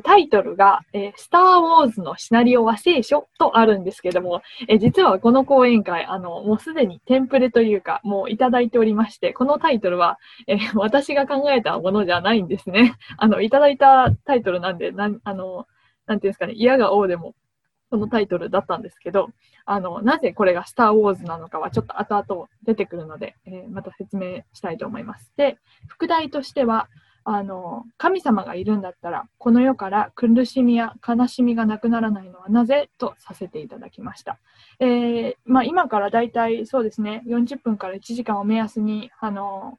タイトルが、えー、スター・ウォーズのシナリオは聖書とあるんですけども、えー、実はこの講演会、あの、もうすでにテンプレというか、もういただいておりまして、このタイトルは、えー、私が考えたものじゃないんですね。あの、いただいたタイトルなんで、なん、あの、なんていうんですかね、嫌が王でも、このタイトルだったんですけど、あの、なぜこれがスター・ウォーズなのかはちょっと後々出てくるので、えまた説明したいと思います。で、副題としては、あの神様がいるんだったらこの世から苦しみや悲しみがなくならないのはなぜとさせていただきました。えー、まあ、今からだいたいそうですね40分から1時間を目安にあの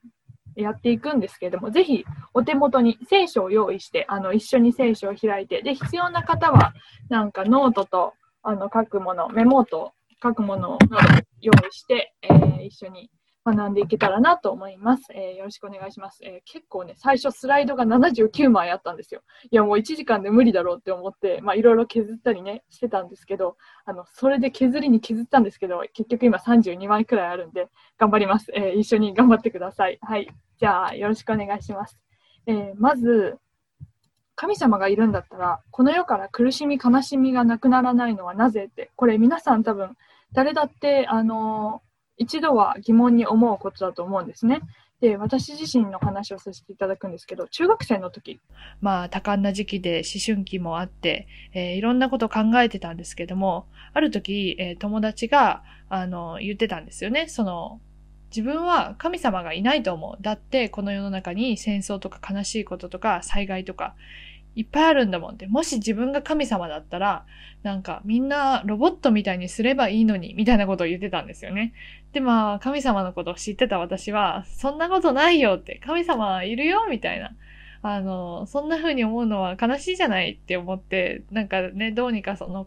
やっていくんですけれども、ぜひお手元に聖書を用意して、あの一緒に聖書を開いて、で必要な方はなんかノートとあの書くもの、メモと書くものを用意して、えー、一緒に学んでいけたらなと思います。えー、よろしくお願いします、えー、結構ね、最初スライドが79枚あったんですよ。いや、もう1時間で無理だろうって思って、まあ、いろいろ削ったりね、してたんですけど、あの、それで削りに削ったんですけど、結局今32枚くらいあるんで、頑張ります。えー、一緒に頑張ってください。はい。じゃあ、よろしくお願いします。えまず、神様がいるんだったら、この世から苦しみ、悲しみがなくならないのはなぜって、これ皆さん多分、誰だって、あの一度は疑問に思うことだと思うんですね。で、私自身の話をさせていただくんですけど、中学生の時。まあ、多感な時期で思春期もあって、えー、いろんなことを考えてたんですけども、ある時、えー、友達が、あの、言ってたんですよね。その、自分は神様がいないと思う。だって、この世の中に戦争とか悲しいこととか災害とか、いっぱいあるんだもんって。もし自分が神様だったら、なんかみんなロボットみたいにすればいいのに、みたいなことを言ってたんですよね。で、まあ、神様のことを知ってた私は、そんなことないよって、神様いるよみたいな。あの、そんな風に思うのは悲しいじゃないって思って、なんかね、どうにかその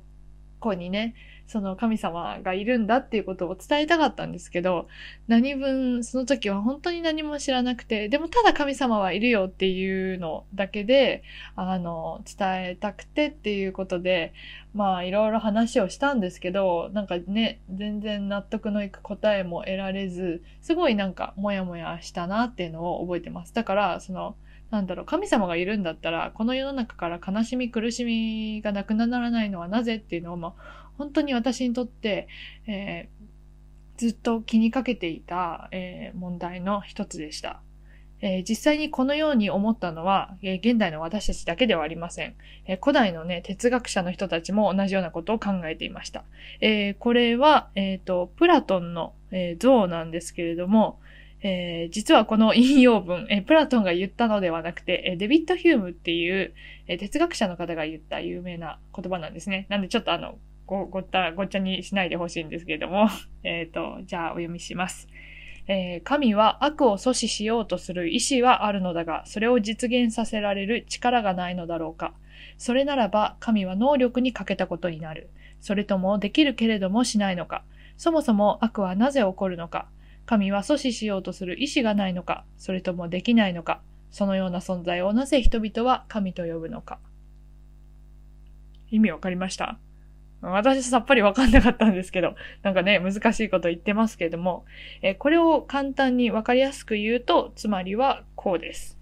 子にね、その神様がいるんだっていうことを伝えたかったんですけど、何分、その時は本当に何も知らなくて、でもただ神様はいるよっていうのだけで、あの、伝えたくてっていうことで、まあいろいろ話をしたんですけど、なんかね、全然納得のいく答えも得られず、すごいなんかモヤモヤしたなっていうのを覚えてます。だから、その、なんだろう、神様がいるんだったら、この世の中から悲しみ、苦しみがなくならないのはなぜっていうのを、まあ、本当に私にとって、えー、ずっと気にかけていた、えー、問題の一つでした。えー、実際にこのように思ったのは、え、現代の私たちだけではありません。え、古代のね、哲学者の人たちも同じようなことを考えていました。えこれは、えっ、と、プラトンの、え像なんですけれども、え実はこの引用文、えプラトンが言ったのではなくて、えデビッド・ヒュームっていう、え哲学者の方が言った有名な言葉なんですね。なんでちょっとあの、ご、ごった、ごっちゃにしないでほしいんですけれども、えっ、と、じゃあお読みします。えー、神は悪を阻止しようとする意志はあるのだが、それを実現させられる力がないのだろうか。それならば、神は能力に欠けたことになる。それとも、できるけれどもしないのか。そもそも悪はなぜ起こるのか。神は阻止しようとする意志がないのか。それともできないのか。そのような存在をなぜ人々は神と呼ぶのか。意味わかりました？私さっぱりわかんなかったんですけど、なんかね、難しいこと言ってますけれども、えー、これを簡単にわかりやすく言うと、つまりはこうです。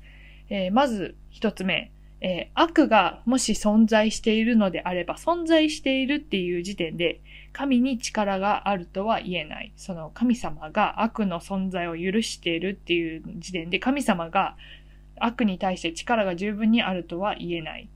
えー、まず一つ目、えー、悪がもし存在しているのであれば、存在しているっていう時点で、神に力があるとは言えない。その神様が悪の存在を許しているっていう時点で、神様が悪に対して力が十分にあるとは言えない。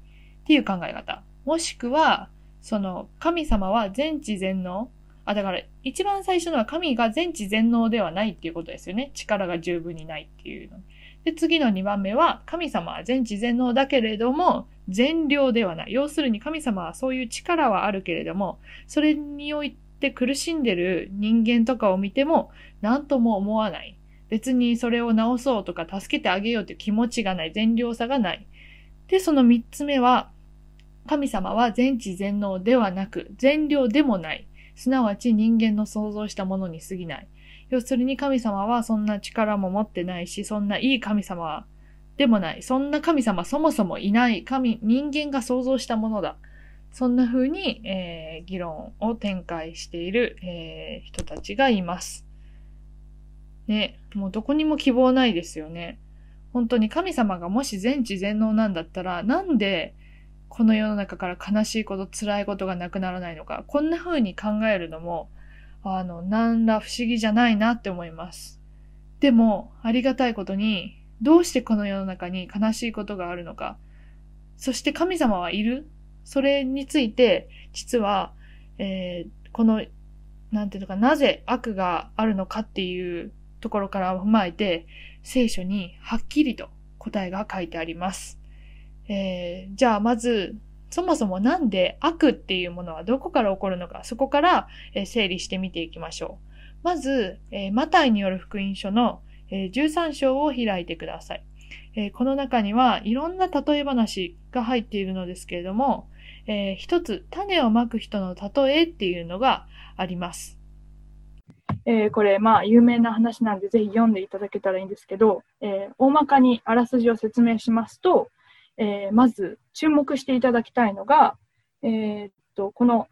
っていう考え方。もしくは、その、神様は全知全能。あ、だから、一番最初のは神が全知全能ではないっていうことですよね。力が十分にないっていうの。で、次の2番目は、神様は全知全能だけれども、全量ではない。要するに神様はそういう力はあるけれども、それにおいて苦しんでる人間とかを見ても、何とも思わない。別にそれを直そうとか助けてあげようという気持ちがない。全量さがない。で、その3つ目は、神様は全知全能ではなく、全量でもない。すなわち人間の想像したものに過ぎない。要するに神様はそんな力も持ってないし、そんないい神様でもない。そんな神様そもそもいない。神、人間が想像したものだ。そんな風に、えー、議論を展開している、えー、人たちがいます。ね、もうどこにも希望ないですよね。本当に神様がもし全知全能なんだったら、なんでこの世の中から悲しいこと、辛いことがなくならないのか、こんな風に考えるのも、あの、なんら不思議じゃないなって思います。でも、ありがたいことに、どうしてこの世の中に悲しいことがあるのか、そして神様はいる？それについて、実は、えー、この、なんていうのか、なぜ悪があるのかっていうところから踏まえて、聖書にはっきりと答えが書いてあります。えー、じゃあまず、そもそもなんで悪っていうものはどこから起こるのか、そこから、え整理してみていきましょう。まず、えー、マタイによる福音書の、えー、13章を開いてください。えー、この中にはいろんな例え話が入っているのですけれども、えー、一つ、種をまく人の例えっていうのがあります。えー、これ、まあ、有名な話なんで、ぜひ読んでいただけたらいいんですけど、えー、大まかにあらすじを説明しますと、えー、まず注目していただきたいのが、えー、っと、この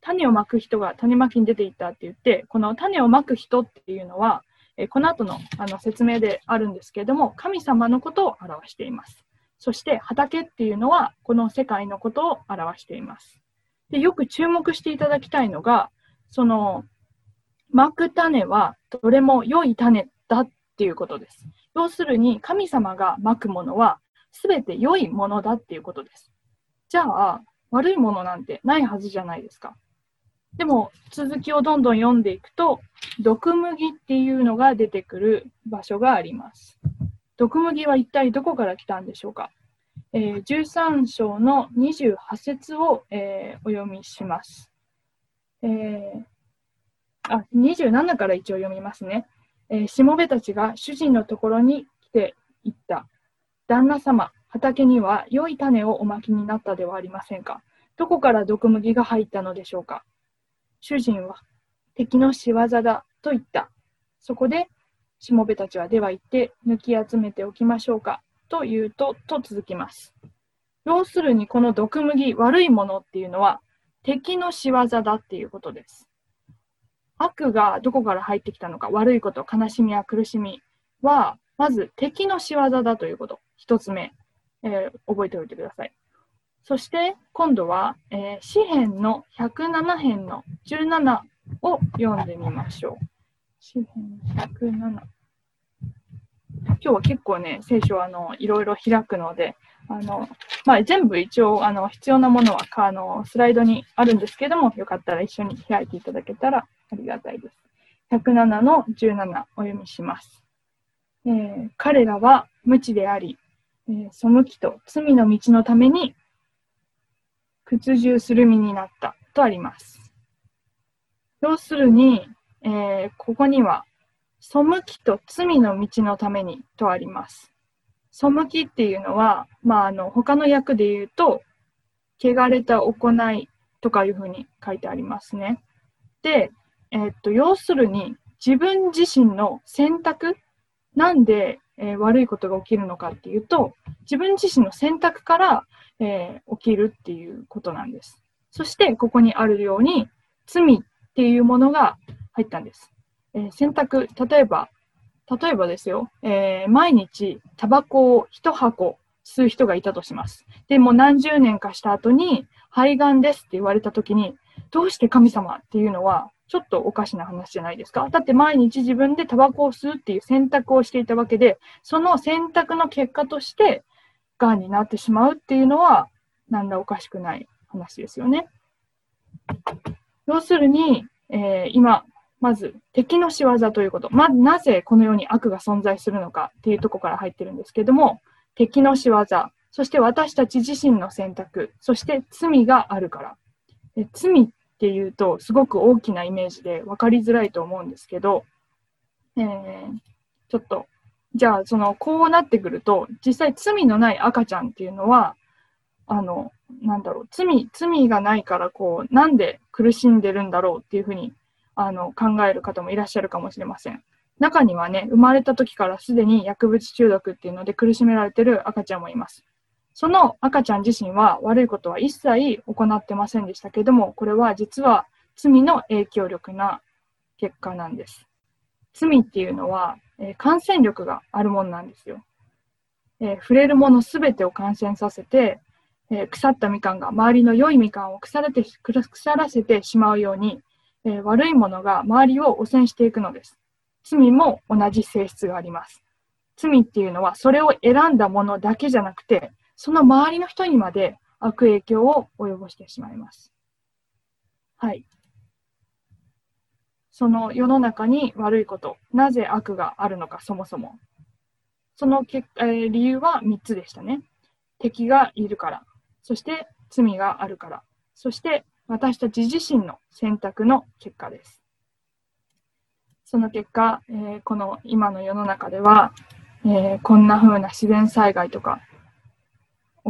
種をまく人が種まきに出ていったって言って、この種をまく人っていうのは、えこの後のあの説明であるんですけれども、神様のことを表しています。そして畑っていうのは、この世界のことを表しています。でよく注目していただきたいのが、その、まく種はどれも良い種だっていうことです。要するに、神様がまくものは全て良いものだっていうことです。じゃあ、悪いものなんてないはずじゃないですか。でも、続きをどんどん読んでいくと、毒麦っていうのが出てくる場所があります。毒麦は一体どこから来たんでしょうか。えー、13章の28節を、えー、お読みします。えー、あ、27から一応読みますね。えー、しもべたちが主人のところに来ていった。旦那様、畑には良い種をおまきになったではありませんか？どこから毒麦が入ったのでしょうか？主人は敵の仕業だと言った。そこで、しもべたちはでは行って抜き集めておきましょうかと言うと、と続きます。要するにこの毒麦、悪いものっていうのは敵の仕業だっていうことです。悪がどこから入ってきたのか、悪いこと、悲しみや苦しみは、まず敵の仕業だということ。一つ目、えー、覚えておいてください。そして今度は、えー、詩編の107編の17を読んでみましょう。詩編107。今日は結構ね、聖書あのいろいろ開くので、あのまあ、全部一応あの必要なものはあのスライドにあるんですけども、よかったら一緒に開いていただけたらありがたいです。107の17お読みします。えー、彼らは無知であり、えー、背きと罪の道のために屈従する身になったとあります。要するに、えー、ここには、背きと罪の道のためにとあります。背きっていうのは、まあ、あの、他の訳で言うと、汚れた行いとかいうふうに書いてありますね。で、えー、っと、要するに、自分自身の選択、なんで、えー、悪いことが起きるのかっていうと、自分自身の選択から、えー、起きるっていうことなんです。そして、ここにあるように、罪っていうものが入ったんです。えー、選択、例えば、例えばですよ、えー、毎日タバコを一箱吸う人がいたとします。でも何十年かした後に肺がんですって言われた時に、どうして神様っていうのはちょっとおかしな話じゃないですか。だって毎日自分でタバコを吸うっていう選択をしていたわけで、その選択の結果として、がんになってしまうっていうのは、なんだおかしくない話ですよね。要するに、えー、今、まず敵の仕業ということ。まずなぜこの世に悪が存在するのかっていうところから入ってるんですけども、敵の仕業、そして私たち自身の選択、そして罪があるから。罪っっていうと、すごく大きなイメージで分かりづらいと思うんですけど、えー、ちょっとじゃあ、その、こうなってくると、実際罪のない赤ちゃんっていうのは、あの、なんだろう、罪、罪がないから、こう、なんで苦しんでるんだろうっていうふうに、あの、考える方もいらっしゃるかもしれません。中にはね、生まれた時からすでに薬物中毒っていうので苦しめられてる赤ちゃんもいます。その赤ちゃん自身は悪いことは一切行ってませんでしたけども、これは実は罪の影響力な結果なんです。罪っていうのはえー、感染力があるものなんですよ。えー、触れるものすべてを感染させて、えー、腐ったみかんが周りの良いみかんを腐れて腐らせてしまうように、え、悪いものが周りを汚染していくのです。罪も同じ性質があります。罪っていうのはそれを選んだものだけじゃなくて、その周りの人にまで悪影響を及ぼしてしまいます。はい。その世の中に悪いこと、なぜ悪があるのか、そもそも。そのけ、えー、理由は3つでしたね。敵がいるから、そして罪があるから、そして私たち自身の選択の結果です。その結果、えー、この今の世の中では、えー、こんな風な自然災害とか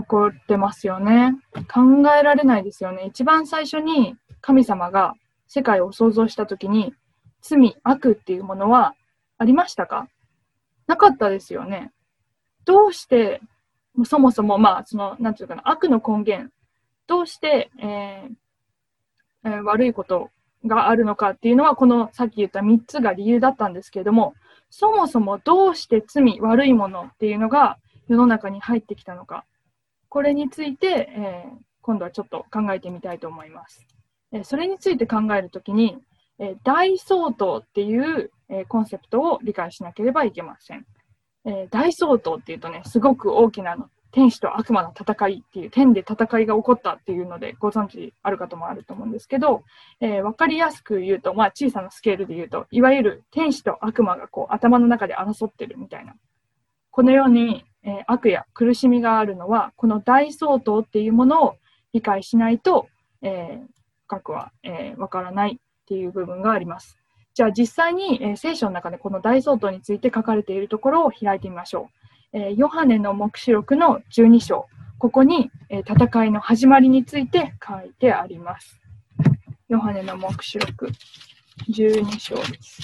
起こってますよね。考えられないですよね。一番最初に神様が世界を創造したときに罪、悪っていうものはありましたか？なかったですよね。どうしてそもそも、まあ、その、なんていうかな、悪の根源、どうして、えーえー、悪いことがあるのかっていうのは、このさっき言った3つが理由だったんですけれども、そもそもどうして罪、悪いものっていうのが世の中に入ってきたのか、これについて、えー、今度はちょっと考えてみたいと思います。えー、それについて考えるときに、えー、大相当っていう、えコンセプトを理解しなければいけません。え、大相当っていうとね、すごく大きなの。天使と悪魔の戦いっていう、天で戦いが起こったっていうので、ご存知ある方もあると思うんですけど、えー、かりやすく言うと、まあ小さなスケールで言うと、いわゆる天使と悪魔がこう頭の中で争ってるみたいな。このように、えー、悪や苦しみがあるのは、この大相当っていうものを理解しないと、えー、深くはわ、えー、からないっていう部分があります。じゃあ実際に、えー、聖書の中でこの大相当について書かれているところを開いてみましょう。えー、ヨハネの黙示録の12章、ここに、えー、戦いの始まりについて書いてあります。ヨハネの黙示録12章です。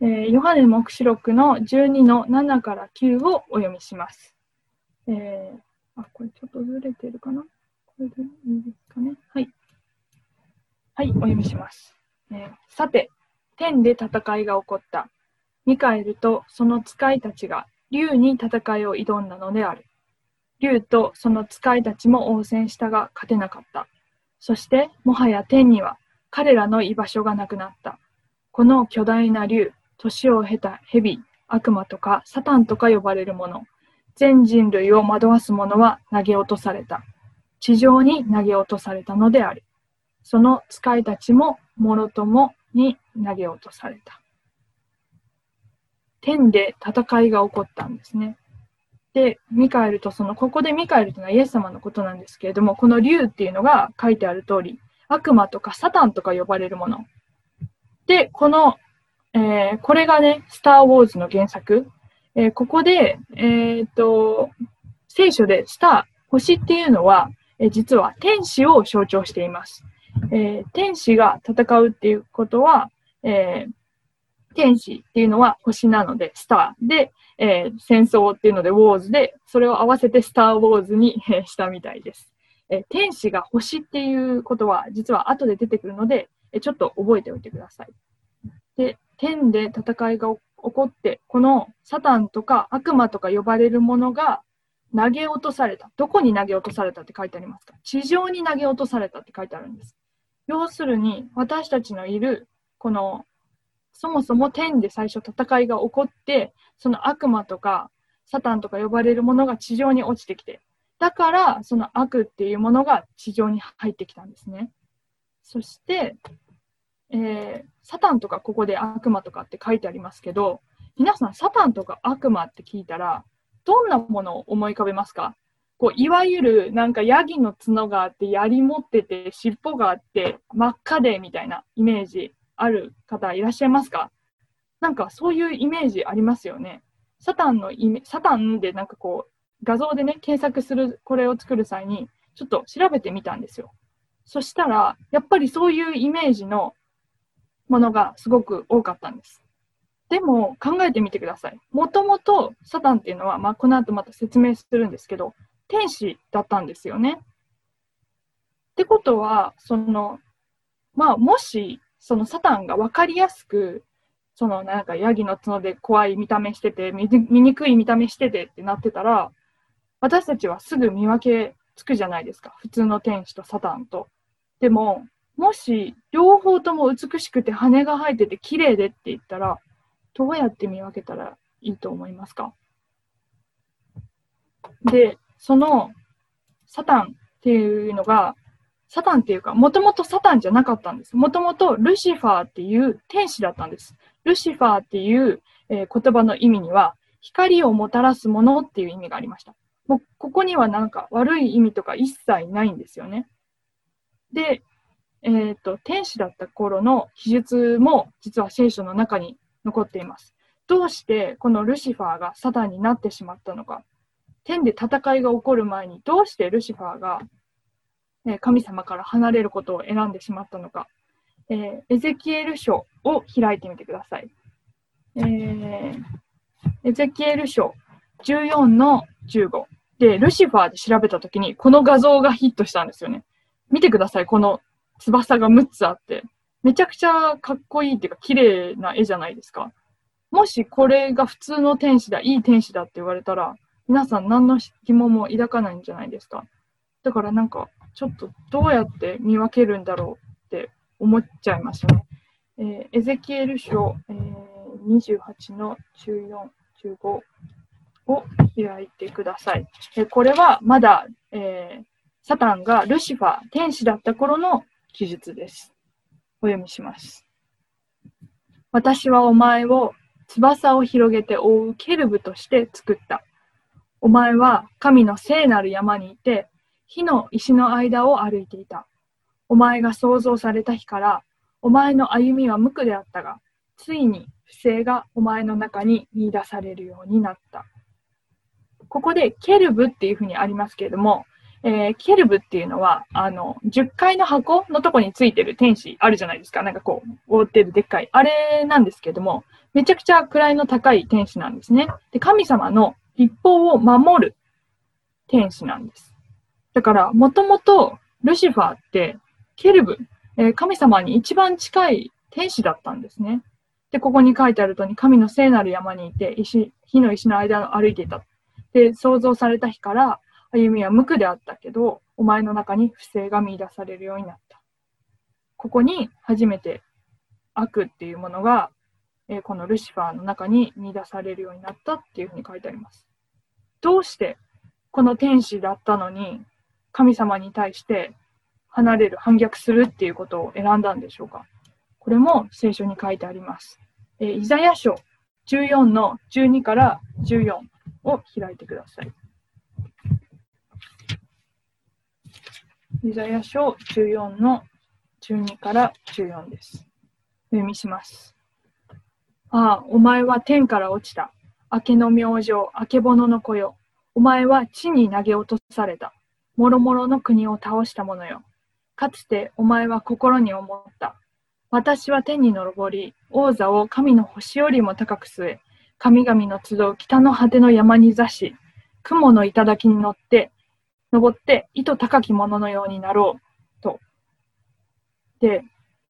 えー、ヨハネの黙示録の12の7から9をお読みします。えー、あ、これちょっとずれてるかな？これでいいですかね？はい。はい、お読みします。えー、さて、天で戦いが起こった。ミカエルとその使いたちが竜に戦いを挑んだのである。竜とその使いたちも応戦したが勝てなかった。そして、もはや天には彼らの居場所がなくなった。この巨大な竜、年を経た蛇、悪魔とかサタンとか呼ばれるもの、全人類を惑わす者は投げ落とされた。地上に投げ落とされたのである。その使いたちももろともに投げ落とされた。天で戦いが起こったんですね。で、ミカエルとその、ここでミカエルというのはイエス様のことなんですけれども、この竜っていうのが書いてある通り、悪魔とかサタンとか呼ばれるもの。で、この、えー、これがね、スター・ウォーズの原作。えー、ここで、えっ、と、聖書でスター、星っていうのは、え、実は天使を象徴しています。え、天使が戦うっていうことは、え、天使っていうのは星なので、スターで、えー、戦争っていうので、ウォーズで、それを合わせてスター・ウォーズに、えしたみたいです。え天使が星っていうことは、実は後で出てくるので、えちょっと覚えておいてください。で、天で戦いが起こって、このサタンとか悪魔とか呼ばれるものが投げ落とされた。どこに投げ落とされたって書いてありますか？地上に投げ落とされたって書いてあるんです。要するに、私たちのいる、この、そもそも天で最初戦いが起こって、その悪魔とか、サタンとか呼ばれるものが地上に落ちてきて、だから、その悪っていうものが地上に入ってきたんですね。そして、えー、サタンとかここで悪魔とかって書いてありますけど、皆さん、サタンとか悪魔って聞いたら、どんなものを思い浮かべますか？こう、いわゆるなんかヤギの角があって、槍持ってて、尻尾があって、真っ赤でみたいなイメージある方いらっしゃいますか？なんかそういうイメージありますよね。サタンのイメ、サタンでなんかこう、画像でね、検索する、これを作る際に、ちょっと調べてみたんですよ。そしたら、やっぱりそういうイメージのものがすごく多かったんです。でも考えてみてください。もともとサタンっていうのは、まあ、この後また説明するんですけど、天使だったんですよね。ってことは、その、まあ、もし、そのサタンが分かりやすく、そのなんかヤギの角で怖い見た目してて、見にくい見た目しててってなってたら、私たちはすぐ見分けつくじゃないですか。普通の天使とサタンと。でも、もし両方とも美しくて羽が生えてて綺麗でって言ったら、どうやって見分けたらいいと思いますか？で、そのサタンっていうのが、サタンっていうか、もともとサタンじゃなかったんです。もともとルシファーっていう天使だったんです。ルシファーっていう、えー、言葉の意味には、光をもたらすものっていう意味がありました。もうここにはなんか悪い意味とか一切ないんですよね。で、え、ー、と、天使だった頃の記述も実は聖書の中に残っています。どうしてこのルシファーがサタンになってしまったのか。天で戦いが起こる前にどうしてルシファーが神様から離れることを選んでしまったのか。えー、エゼキエル書を開いてみてください。えー、エゼキエル書14の15。で、ルシファーで調べたときに、この画像がヒットしたんですよね。見てください、この翼が6つあって。めちゃくちゃかっこいいっていうか、綺麗な絵じゃないですか。もしこれが普通の天使だ、いい天使だって言われたら、皆さん何の疑問も抱かないんじゃないですか。だからなんか、ちょっとどうやって見分けるんだろうって思っちゃいますね。えー、エゼキエル書、えー、28の14、15を開いてください。えー、これはまだ、えー、サタンがルシファー、天使だった頃の記述です。お読みします。私はお前を翼を広げて覆うケルブとして作った。お前は神の聖なる山にいて、火の石の間を歩いていた。お前が創造された日から、お前の歩みは無垢であったが、ついに不正がお前の中に見出されるようになった。ここでケルブっていうふうにありますけれども、えー、ケルブっていうのは、あの、10階の箱のとこについてる天使あるじゃないですか。なんかこう、覆ってるでっかい。あれなんですけども、めちゃくちゃ位の高い天使なんですね。で、神様の立法を守る天使なんです。だから、もともとルシファーって、ケルブ、えー、神様に一番近い天使だったんですね。で、ここに書いてあるとに、神の聖なる山にいて、石、火の石の間を歩いていた。で、創造された日から、歩みは無垢であったけど、お前の中に不正が見出されるようになった。ここに初めて悪っていうものが、えー、このルシファーの中に見出されるようになったっていうふうに書いてあります。どうしてこの天使だったのに神様に対して離れる、反逆するっていうことを選んだんでしょうかこれも聖書に書いてあります。えー、イザヤ書14の12から14を開いてください。イザヤ書14の12から14です。読みします。ああ、お前は天から落ちた。明けの明星、明けぼのの子よ。お前は地に投げ落とされた。もろもろの国を倒した者よ。かつてお前は心に思った。私は天に昇り、王座を神の星よりも高く据え、神々の集う北の果ての山に座し、雲の頂に乗って、登って糸高き者のようになろう。と。で、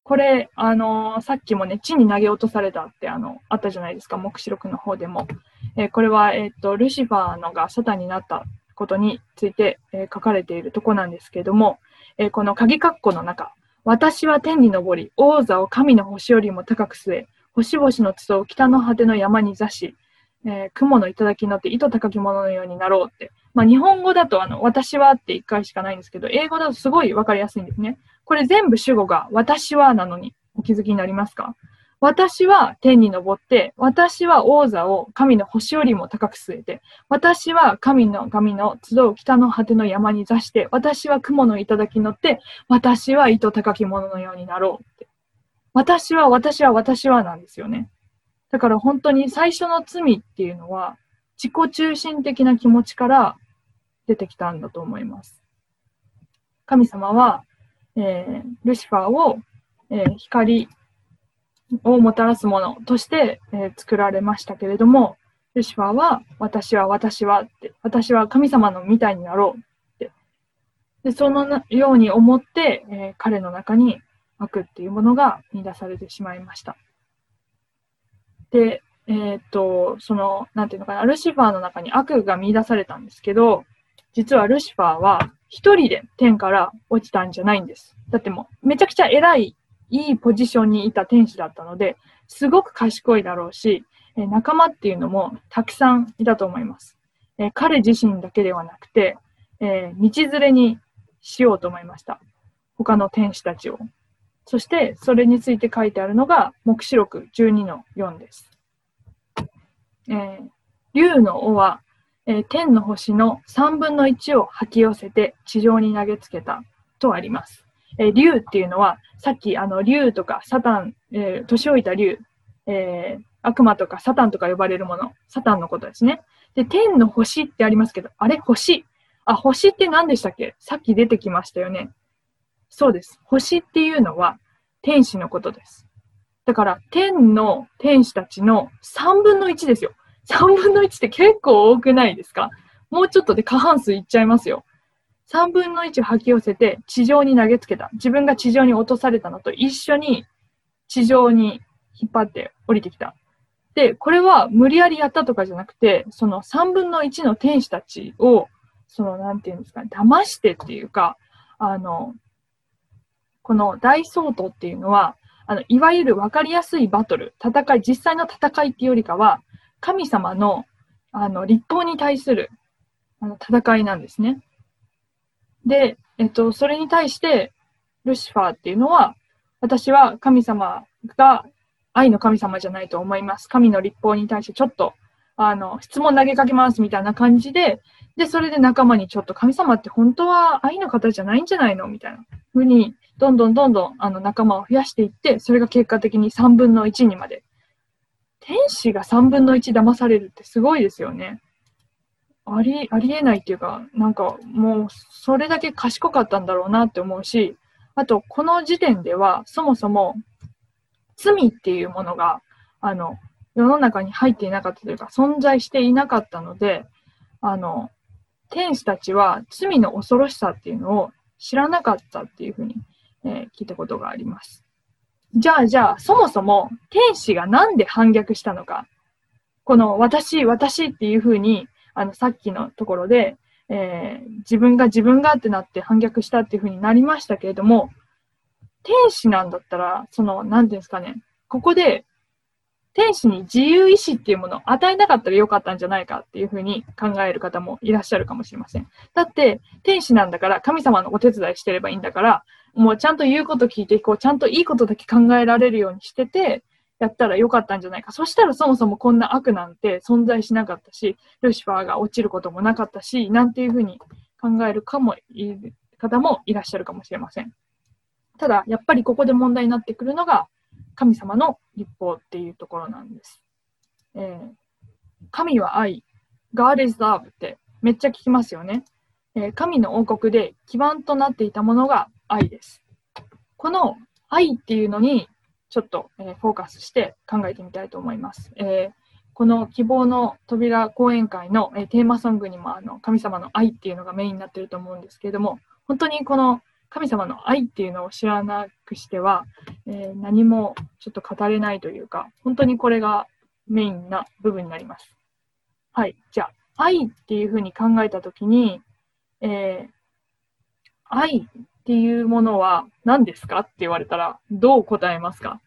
これ、あのー、さっきもね、地に投げ落とされたって、あの、あったじゃないですか、目視録の方でも。えー、これは、えっ、と、ルシファーのがサタンになったことについて、え、書かれているとこなんですけれども、え、この鍵括弧の中、私は天に昇り、王座を神の星よりも高く据え、星々の筒を北の果ての山に座し、えー、雲の頂に乗って糸高き者のようになろうって。まあ、日本語だと、あの、私はって一回しかないんですけど、英語だとすごいわかりやすいんですね。これ全部主語が私はなのにお気づきになりますか？私は天に昇って、私は王座を神の星よりも高く据えて、私は神の神の集う北の果ての山に座して、私は雲の頂に乗って、私は糸高き者のようになろうって。私は、私は、私はなんですよね。だから本当に最初の罪っていうのは、自己中心的な気持ちから出てきたんだと思います。神様は、えー、ルシファーを、えー、光をもたらすものとして、えー、作られましたけれども、ルシファーは、私は、私はって、私は神様のみたいになろうって。で、そのように思って、え、彼の中に悪っていうものが見出されてしまいました。で、えっ、と、その、なんていうのかな、ルシファーの中に悪が見出されたんですけど、実はルシファーは一人で天から落ちたんじゃないんです。だってもうめちゃくちゃ偉い、いいポジションにいた天使だったので、すごく賢いだろうし、え仲間っていうのもたくさんいたと思います。え彼自身だけではなくて、えー、道連れにしようと思いました。他の天使たちを。そして、それについて書いてあるのが、目視録12の4です。えー、竜の尾は、えー、天の星の3分の1を吐き寄せて地上に投げつけたとあります。えー、竜っていうのは、さっき、あの、竜とかサタン、えー、年老いた竜、えー、悪魔とかサタンとか呼ばれるもの、サタンのことですね。で、天の星ってありますけど、あれ星。あ、星って何でしたっけ？さっき出てきましたよね。そうです。星っていうのは天使のことです。だから、天の天使たちの3分の1ですよ。3分の1って結構多くないですか？もうちょっとで過半数いっちゃいますよ。3分の1吐き寄せて地上に投げつけた。自分が地上に落とされたのと一緒に地上に引っ張って降りてきた。で、これは無理やりやったとかじゃなくて、その3分の1の天使たちを、その、なんていうんですかね、騙してっていうか、あの、この大相当っていうのは、あの、いわゆる分かりやすいバトル、戦い、実際の戦いっていうよりかは、神様の、あの、立法に対する、あの、戦いなんですね。で、えっと、それに対して、ルシファーっていうのは、私は神様が愛の神様じゃないと思います。神の立法に対してちょっと、あの、質問投げかけますみたいな感じで、で、それで仲間にちょっと神様って本当は愛の方じゃないんじゃないのみたいなふうに、どんどんどんどんあの仲間を増やしていって、それが結果的に3分の1にまで。天使が3分の1騙されるってすごいですよね。あり、ありえないっていうか、なんかもうそれだけ賢かったんだろうなって思うし、あと、この時点では、そもそも罪っていうものが、あの、世の中に入っていなかったというか、存在していなかったので、あの、天使たちは罪の恐ろしさっていうのを知らなかったっていうふうに、えー、聞いたことがあります。じゃあ、じゃあ、そもそも天使がなんで反逆したのか？この私、私っていうふうに、あの、さっきのところで、えー、自分が自分がってなって反逆したっていうふうになりましたけれども、天使なんだったら、その、なんていうんですかね、ここで、天使に自由意志っていうものを与えなかったらよかったんじゃないかっていうふうに考える方もいらっしゃるかもしれません。だって、天使なんだから、神様のお手伝いしてればいいんだから、もうちゃんと言うこと聞いていこう、ちゃんといいことだけ考えられるようにしてて、やったらよかったんじゃないか。そしたらそもそもこんな悪なんて存在しなかったし、ルシファーが落ちることもなかったし、なんていうふうに考えるかもいい、方もいらっしゃるかもしれません。ただ、やっぱりここで問題になってくるのが、神様の立法っていうところなんです。えー、神は愛、God is love ってめっちゃ聞きますよね。え、神の王国で基盤となっていたものが愛です。この愛っていうのにちょっと、え、フォーカスして考えてみたいと思います。えー、この希望の扉講演会の、えテーマソングにもあの神様の愛っていうのがメインになってると思うんですけれども、本当にこの神様の愛っていうのを知らなくしては、えー、何もちょっと語れないというか、本当にこれがメインな部分になります。はい。じゃあ、愛っていうふうに考えたときに、えー、愛っていうものは何ですか？って言われたら、どう答えますか？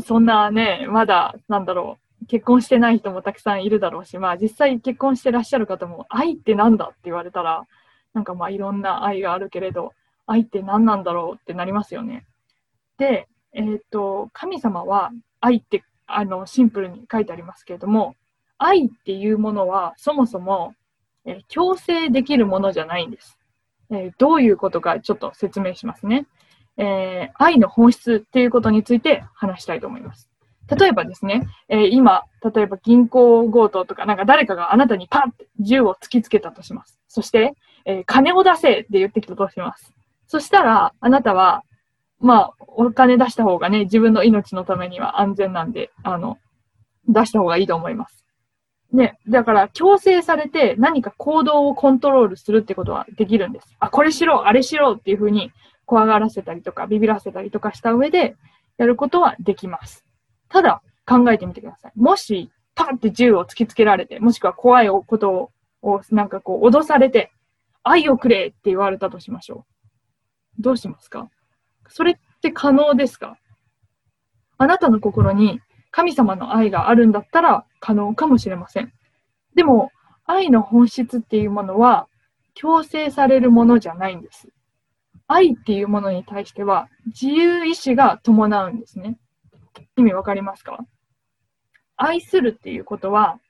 そんなね、まだ、なんだろう、結婚してない人もたくさんいるだろうし、まあ実際結婚してらっしゃる方も、愛ってなんだって言われたら、なんかまあいろんな愛があるけれど、愛って何なんだろうってなりますよね。で、えっ、ー、と、神様は愛ってあのシンプルに書いてありますけれども、愛っていうものはそもそも、えー、強制できるものじゃないんです、えー、どういうことかちょっと説明しますね。えー、愛の本質っていうことについて話したいと思います。例えばですね、えー、今、例えば銀行強盗とか、なんか誰かがあなたにパンって銃を突きつけたとします。そして、えー、金を出せって言ってきたとします。そしたら、あなたは、まあ、お金出した方がね、自分の命のためには安全なんで、あの、出した方がいいと思います。ね、だから強制されて何か行動をコントロールするってことはできるんです。あ、これしろ、あれしろっていうふうに怖がらせたりとか、ビビらせたりとかした上でやることはできます。ただ、考えてみてください。もし、パンって銃を突きつけられて、もしくは怖いことを、をなんかこう、脅されて、愛をくれって言われたとしましょう。どうしますか？それって可能ですか？あなたの心に神様の愛があるんだったら可能かもしれません。でも、愛の本質っていうものは強制されるものじゃないんです。愛っていうものに対しては自由意志が伴うんですね。意味わかりますか？愛するっていうことは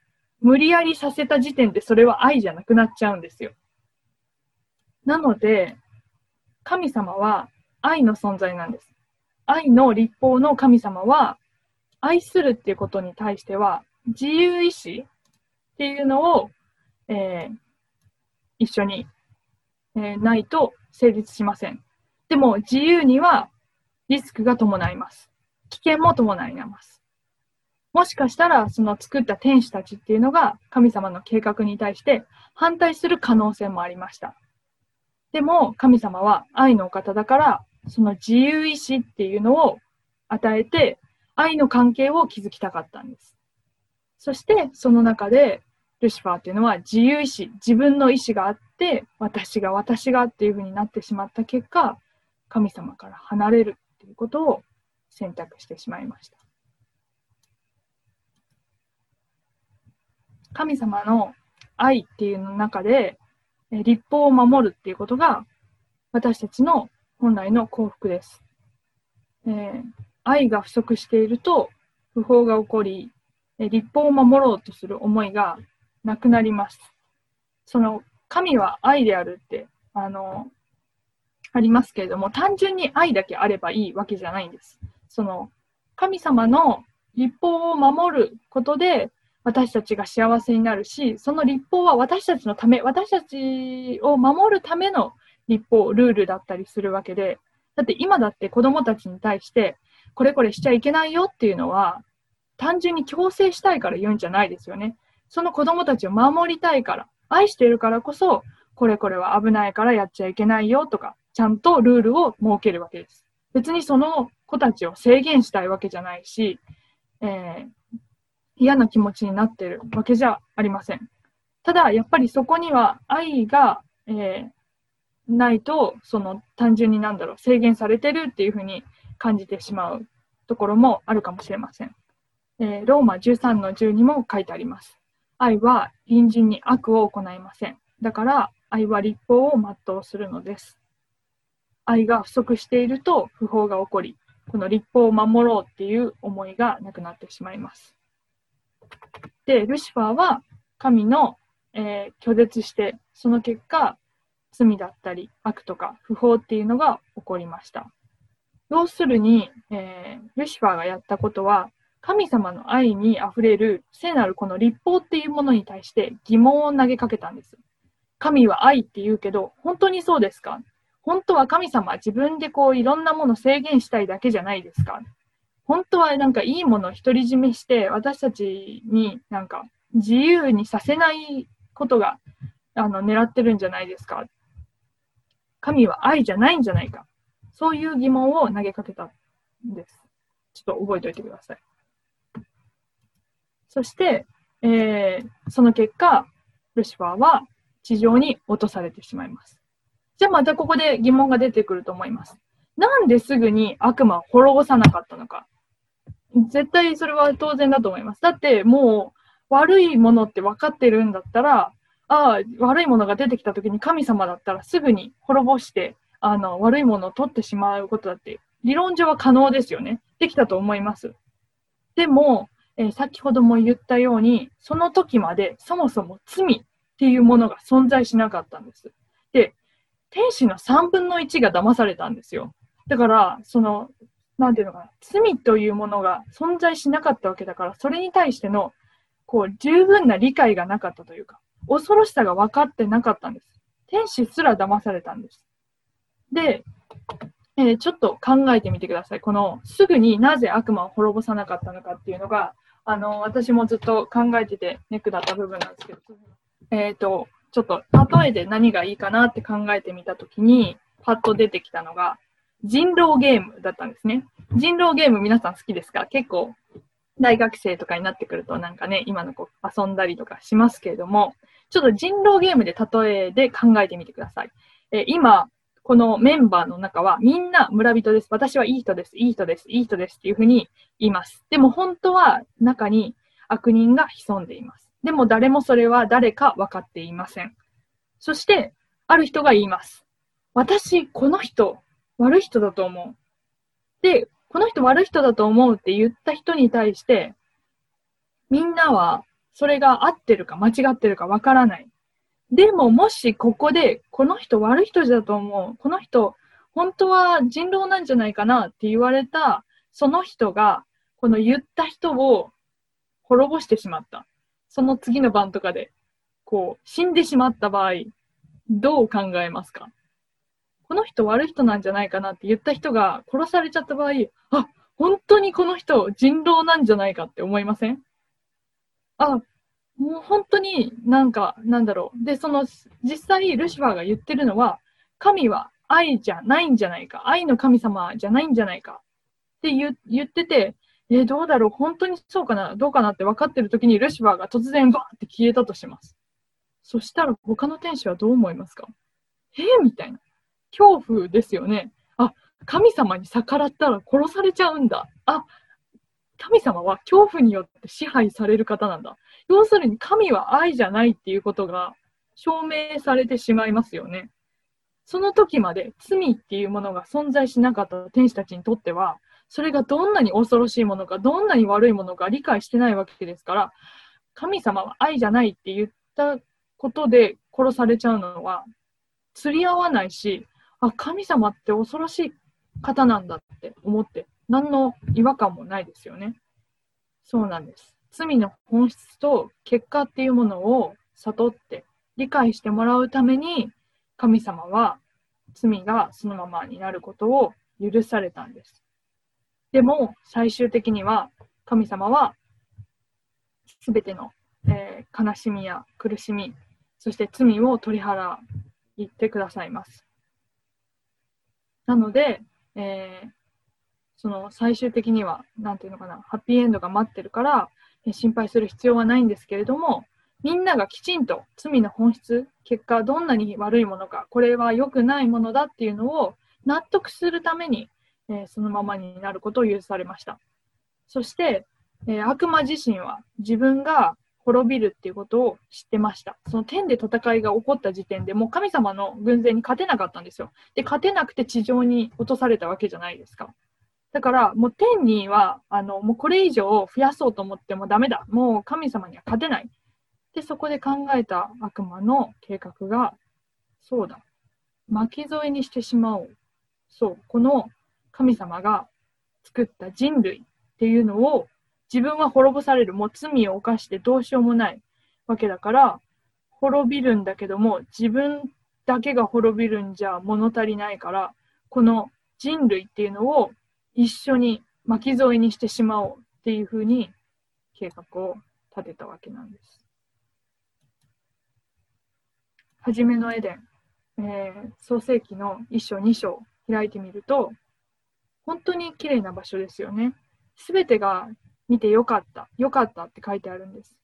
無理やりさせた時点でそれは愛じゃなくなっちゃうんですよ。なので、神様は愛の存在なんです。愛の立法の神様は、愛するっていうことに対しては、自由意志っていうのを、えー、一緒に、えー、ないと成立しません。でも、自由にはリスクが伴います。危険も伴います。もしかしたら、その作った天使たちっていうのが神様の計画に対して反対する可能性もありました。でも、神様は愛のお方だから、その自由意志っていうのを与えて、愛の関係を築きたかったんです。そして、その中で、ルシファーっていうのは自由意志、自分の意志があって、私が私がっていうふうになってしまった結果、神様から離れるっていうことを選択してしまいました。神様の愛っていうの中で、立法を守るっていうことが私たちの本来の幸福です。えー、愛が不足していると不法が起こり、立法を守ろうとする思いがなくなります。その神は愛であるって、あの、ありますけれども、単純に愛だけあればいいわけじゃないんです。その、神様の立法を守ることで、私たちが幸せになるし、その立法は私たちのため、私たちを守るための立法、ルールだったりするわけで、だって今だって子供たちに対して、これこれしちゃいけないよっていうのは、単純に強制したいから言うんじゃないですよね。その子供たちを守りたいから、愛しているからこそ、これこれは危ないからやっちゃいけないよとか、ちゃんとルールを設けるわけです。別にその子たちを制限したいわけじゃないし、えー、嫌な気持ちになってるわけじゃありません。ただ、やっぱりそこには愛が、えー、ないと、その単純になんだろう、制限されてるっていうふうに感じてしまうところもあるかもしれません。えー、ローマ13の10にも書いてあります。愛は隣人に悪を行いません。だから愛は立法を全うするのです。愛が不足していると不法が起こり、この立法を守ろうっていう思いがなくなってしまいます。で、ルシファーは神の、えー、拒絶して、その結果、罪だったり悪とか不法っていうのが起こりました。要するに、えー、ルシファーがやったことは、神様の愛にあふれる聖なるこの立法っていうものに対して疑問を投げかけたんです。神は愛って言うけど、本当にそうですか？本当は神様は自分でこういろんなもの制限したいだけじゃないですか？本当はなんかいいものを独り占めして私たちになんか自由にさせないことがあの狙ってるんじゃないですか？神は愛じゃないんじゃないか？そういう疑問を投げかけたんです。ちょっと覚えておいてください。そして、えー、その結果、ルシファーは地上に落とされてしまいます。じゃあまたここで疑問が出てくると思います。なんですぐに悪魔を滅ぼさなかったのか。絶対それは当然だと思います。だってもう悪いものって分かってるんだったら、ああ、悪いものが出てきた時に神様だったらすぐに滅ぼして、あの、悪いものを取ってしまうことだって、理論上は可能ですよね。できたと思います。でも、えー、先ほども言ったように、その時までそもそも罪っていうものが存在しなかったんです。で、天使の3分の1が騙されたんですよ。だから、その、なんていうのかな、罪というものが存在しなかったわけだから、それに対しての、こう、十分な理解がなかったというか、恐ろしさが分かってなかったんです。天使すら騙されたんです。で、えー、ちょっと考えてみてください。この、すぐになぜ悪魔を滅ぼさなかったのかっていうのが、あの、私もずっと考えててネックだった部分なんですけど、えっ、ー、と、ちょっと、例えで何がいいかなって考えてみたときに、パッと出てきたのが、人狼ゲームだったんですね。人狼ゲーム皆さん好きですか？結構大学生とかになってくるとなんかね、今の子遊んだりとかしますけれども、ちょっと人狼ゲームで例えで考えてみてください。えー今、このメンバーの中はみんな村人です。私はいい人です。いい人です。いい人です。っていうふうに言います。でも本当は中に悪人が潜んでいます。でも誰もそれは誰か分かっていません。そして、ある人が言います。私、この人、悪い人だと思う。で、この人悪い人だと思うって言った人に対して、みんなはそれが合ってるか間違ってるか分からない。でも、もしここで、この人悪い人だと思う。この人、本当は人狼なんじゃないかなって言われた、その人が、この言った人を滅ぼしてしまった。その次の晩とかで、こう、死んでしまった場合、どう考えますか？この人悪い人なんじゃないかなって言った人が殺されちゃった場合、あ、本当にこの人人狼なんじゃないかって思いません？あ、もう本当になんか、なんだろう。で、その、実際ルシファーが言ってるのは、神は愛じゃないんじゃないか。愛の神様じゃないんじゃないか。って言言ってて、え、どうだろう本当にそうかなどうかなって分かってる時にルシファーが突然バーって消えたとします。そしたら他の天使はどう思いますか？えーみたいな。恐怖ですよね。あ、神様に逆らったら殺されちゃうんだ。あ、神様は恐怖によって支配される方なんだ。要するに神は愛じゃないっていうことが証明されてしまいますよね。その時まで罪っていうものが存在しなかった天使たちにとっては、それがどんなに恐ろしいものか、どんなに悪いものか理解してないわけですから、神様は愛じゃないって言ったことで殺されちゃうのは、釣り合わないし、あ、神様って恐ろしい方なんだって思って、何の違和感もないですよね。そうなんです。罪の本質と結果っていうものを悟って理解してもらうために、神様は罪がそのままになることを許されたんです。でも、最終的には神様はすべての、えー悲しみや苦しみ、そして罪を取り払ってくださいます。なので、えーその最終的には、なんていうのかな、ハッピーエンドが待ってるから、心配する必要はないんですけれども、みんながきちんと罪の本質、結果、どんなに悪いものか、これは良くないものだっていうのを納得するために、えーそのままになることを許されました。そして、えー悪魔自身は自分が滅びるっていうことを知ってました。その天で戦いが起こった時点でもう神様の軍勢に勝てなかったんですよ。で、勝てなくて地上に落とされたわけじゃないですか。だから、もう天には、あの、もうこれ以上増やそうと思ってもダメだ。もう神様には勝てない。で、そこで考えた悪魔の計画が、そうだ。巻き添えにしてしまおう。そう、この神様が作った人類っていうのを自分は滅ぼされる。もう罪を犯してどうしようもないわけだから、滅びるんだけども、自分だけが滅びるんじゃ物足りないから、この人類っていうのを一緒に巻き添えにしてしまおうっていうふうに計画を立てたわけなんです。はじめのエデン、えー創世記の1章2章開いてみると、本当に綺麗な場所ですよね。すべてが見てよかった、よかったって書いてあるんです。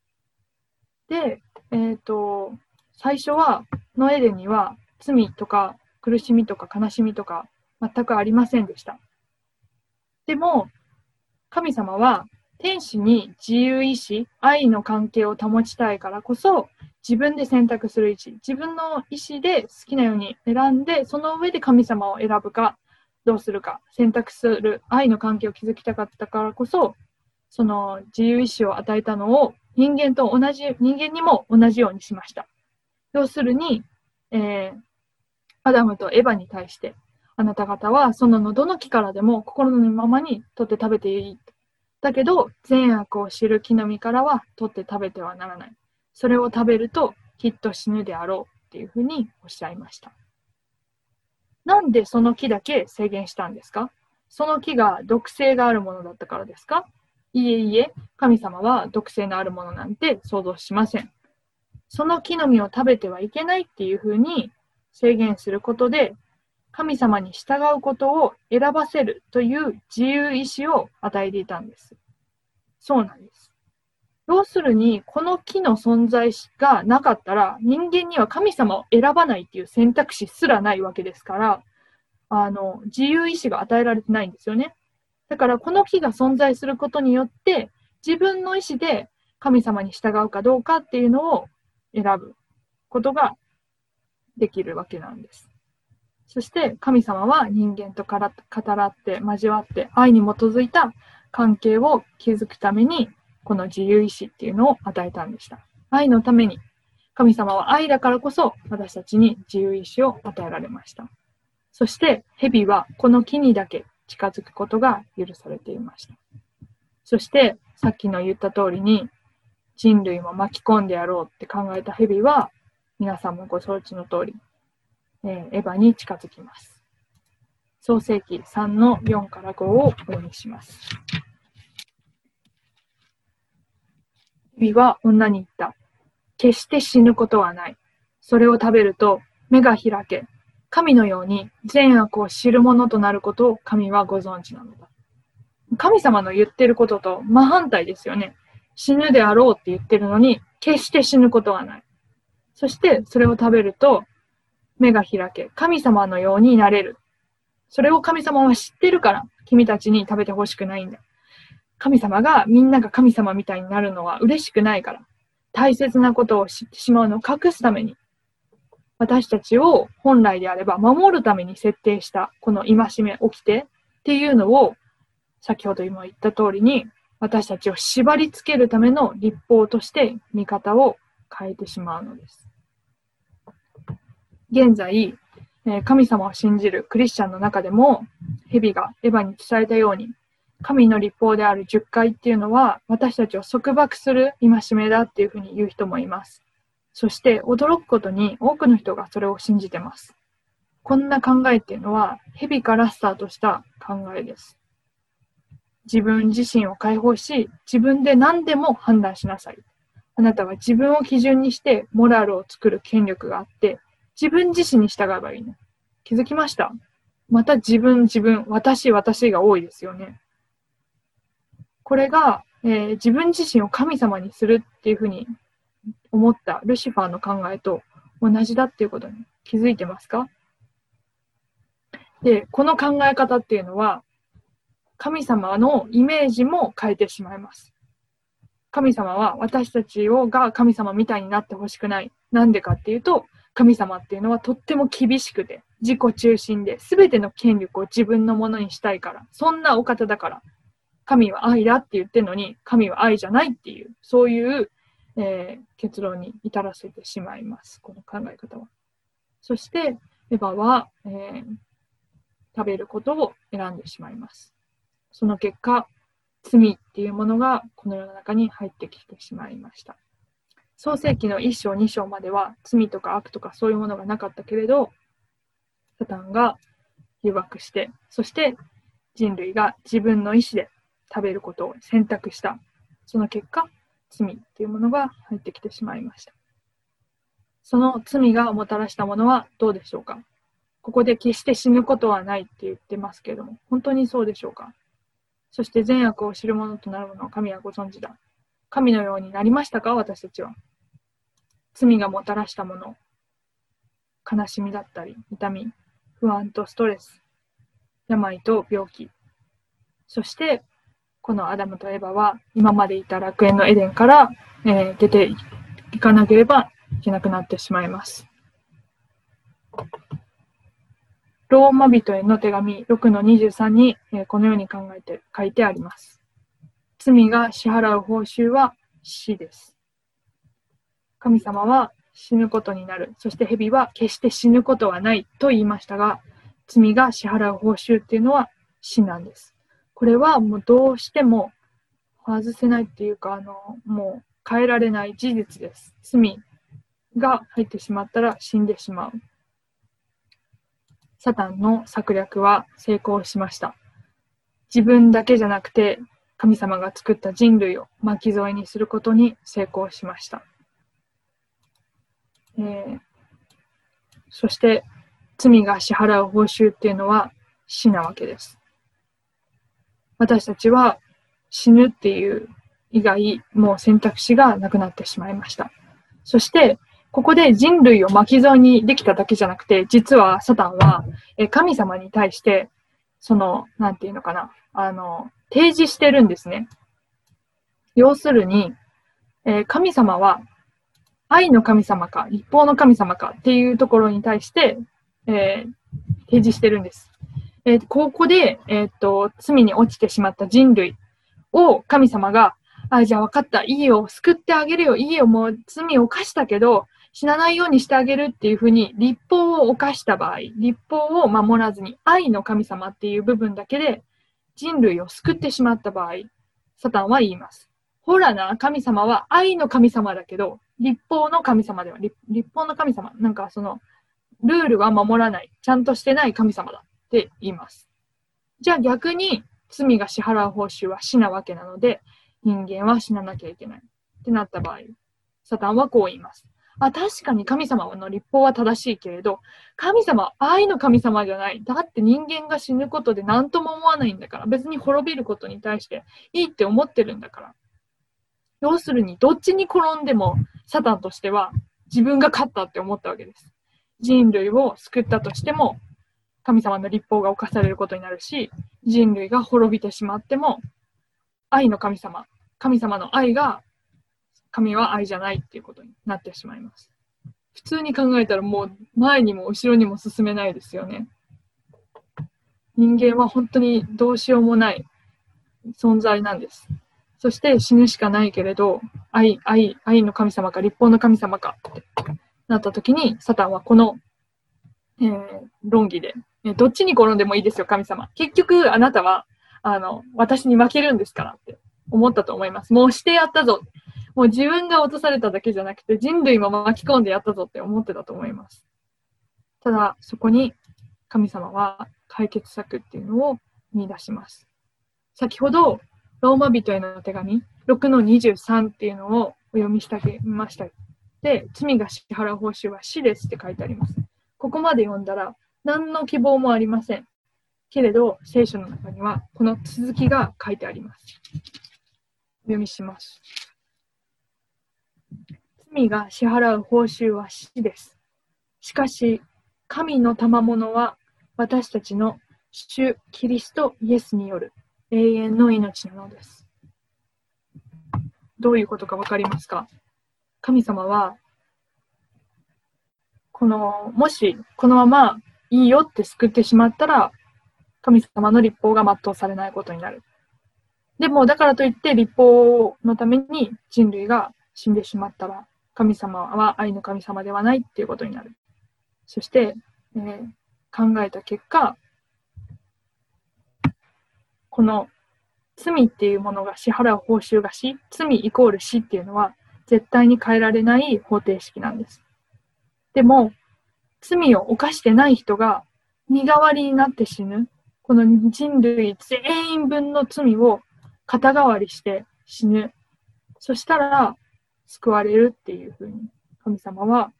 で、えっ、と、最初は、のエデンには罪とか苦しみとか悲しみとか全くありませんでした。でも、神様は天使に自由意志、愛の関係を保ちたいからこそ、自分で選択する意思、自分の意思で好きなように選んで、その上で神様を選ぶか、どうするか、選択する愛の関係を築きたかったからこそ、その自由意志を与えたのを人間と同じ、人間にも同じようにしました。要するに、えーアダムとエヴァに対して、あなた方はそのどの木からでも心のままに取って食べていい。だけど、善悪を知る木の実からは取って食べてはならない。それを食べるときっと死ぬであろうっていうふうにおっしゃいました。なんでその木だけ制限したんですか？その木が毒性があるものだったからですか？いえいえ、神様は毒性のあるものなんて想像しません。その木の実を食べてはいけないっていうふうに制限することで、神様に従うことを選ばせるという自由意志を与えていたんです。そうなんです。要するに、この木の存在がなかったら、人間には神様を選ばないっていう選択肢すらないわけですから、あの、自由意志が与えられてないんですよね。だから、この木が存在することによって、自分の意志で神様に従うかどうかっていうのを選ぶことができるわけなんです。そして神様は人間と語らって交わって愛に基づいた関係を築くためにこの自由意志っていうのを与えたんでした。愛のために神様は愛だからこそ私たちに自由意志を与えられました。そして蛇はこの木にだけ近づくことが許されていました。そしてさっきの言った通りに人類も巻き込んでやろうって考えた蛇は皆さんもご承知の通り、えー、エヴァに近づきます。創世記3の4から5をお読みします。蛇は女に言った。決して死ぬことはない。それを食べると目が開け、神のように善悪を知るものとなることを神はご存知なのだ。神様の言ってることと真反対ですよね。死ぬであろうって言ってるのに、決して死ぬことはない。そしてそれを食べると目が開け、神様のようになれる。それを神様は知ってるから、君たちに食べてほしくないんだ。神様がみんなが神様みたいになるのは嬉しくないから、大切なことを知ってしまうのを隠すために、私たちを本来であれば守るために設定したこの戒め、起きてっていうのを、先ほど今言った通りに、私たちを縛り付けるための立法として見方を変えてしまうのです。現在、神様を信じるクリスチャンの中でも、蛇がエヴァに伝えたように、神の立法である10回っていうのは、私たちを束縛する戒めだっていうふうに言う人もいます。そして驚くことに多くの人がそれを信じてます。こんな考えっていうのは、蛇からスタートした考えです。自分自身を解放し、自分で何でも判断しなさい。あなたは自分を基準にしてモラルを作る権力があって、自分自身に従えばいいの。気づきました？また自分、自分、私、私が多いですよね。これが、えー、自分自身を神様にするっていうふうに思ったルシファーの考えと同じだっていうことに気づいてますか？で、この考え方っていうのは、神様のイメージも変えてしまいます。神様は私たちをが神様みたいになってほしくない。なんでかっていうと、神様っていうのはとっても厳しくて、自己中心で、すべての権力を自分のものにしたいから、そんなお方だから、神は愛だって言ってるのに、神は愛じゃないっていう、そういう、えー、結論に至らせてしまいます。この考え方は。そして、エヴァは、えー、食べることを選んでしまいます。その結果、罪っていうものがこの世の中に入ってきてしまいました。創世記の1章2章までは罪とか悪とかそういうものがなかったけれど、サタンが誘惑して、そして人類が自分の意思で食べることを選択した。その結果、罪っていうものが入ってきてしまいました。その罪がもたらしたものはどうでしょうか？ここで決して死ぬことはないって言ってますけれども、本当にそうでしょうか？そして善悪を知る者となる者を神はご存知だ。神のようになりましたか？私たちは。罪がもたらしたもの、悲しみだったり、痛み、不安とストレス、病と病気、そして、このアダムとエバは今までいた楽園のエデンから、えー、出ていかなければいけなくなってしまいます。ローマ人への手紙6の23に、えー、このように考えて書いてあります。罪が支払う報酬は死です。神様は死ぬことになる。そして蛇は決して死ぬことはないと言いましたが、罪が支払う報酬っていうのは死なんです。これはもうどうしても外せないっていうか、あの、もう変えられない事実です。罪が入ってしまったら死んでしまう。サタンの策略は成功しました。自分だけじゃなくて神様が作った人類を巻き添えにすることに成功しました。えー、そして罪が支払う報酬っていうのは死なわけです。私たちは死ぬっていう以外、もう選択肢がなくなってしまいました。そして、ここで人類を巻き添えにできただけじゃなくて、実はサタンは神様に対して、その、なんていうのかな、あの、提示してるんですね。要するに、え神様は愛の神様か、立法の神様かっていうところに対して、えー、提示してるんです。えー、ここで、えー、っと、罪に落ちてしまった人類を神様が、あ、じゃあ分かった、いいよ、救ってあげるよ、いいよ、もう罪を犯したけど、死なないようにしてあげるっていうふうに、立法を犯した場合、立法を守らずに、愛の神様っていう部分だけで人類を救ってしまった場合、サタンは言います。ほらな、神様は愛の神様だけど、立法の神様では、立法の神様、なんかその、ルールは守らない、ちゃんとしてない神様だって言います。じゃあ逆に、罪が支払う報酬は死なわけなので、人間は死ななきゃいけない。ってなった場合、サタンはこう言います。あ、確かに神様の立法は正しいけれど、神様は愛の神様じゃない。だって人間が死ぬことで何とも思わないんだから、別に滅びることに対していいって思ってるんだから。要するに、どっちに転んでも、サタンとしては自分が勝ったって思ったわけです。人類を救ったとしても、神様の立法が犯されることになるし、人類が滅びてしまっても、愛の神様、神様の愛が、神は愛じゃないっていうことになってしまいます。普通に考えたらもう前にも後ろにも進めないですよね。人間は本当にどうしようもない存在なんです。そして死ぬしかないけれど、愛、愛、愛の神様か立法の神様かってなった時に、サタンはこの、えー、論議で、えどっちに転んでもいいですよ、神様。結局、あなたは、あの、私に負けるんですからって思ったと思います。もうしてやったぞ。もう自分が落とされただけじゃなくて、人類も巻き込んでやったぞって思ってたと思います。ただ、そこに神様は解決策っていうのを見出します。先ほど、ローマ人への手紙、6の23っていうのをお読みしてあました。で、罪が支払う報酬は死ですって書いてあります。ここまで読んだら、何の希望もありません。けれど、聖書の中には、この続きが書いてあります。読みします。罪が支払う報酬は死です。しかし、神の賜物は私たちの主キリストイエスによる永遠の命なのです。どういうことかわかりますか？神様は、この、もしこのままいいよって救ってしまったら、神様の立法が全うされないことになる。でも、だからといって立法のために人類が死んでしまったら、神様は愛の神様ではないっていうことになる。そして、えー、考えた結果、この罪っていうものが支払う報酬が死、罪イコール死っていうのは絶対に変えられない方程式なんです。でも、罪を犯してない人が身代わりになって死ぬ、この人類全員分の罪を肩代わりして死ぬ。そしたら救われるっていうふうに神様は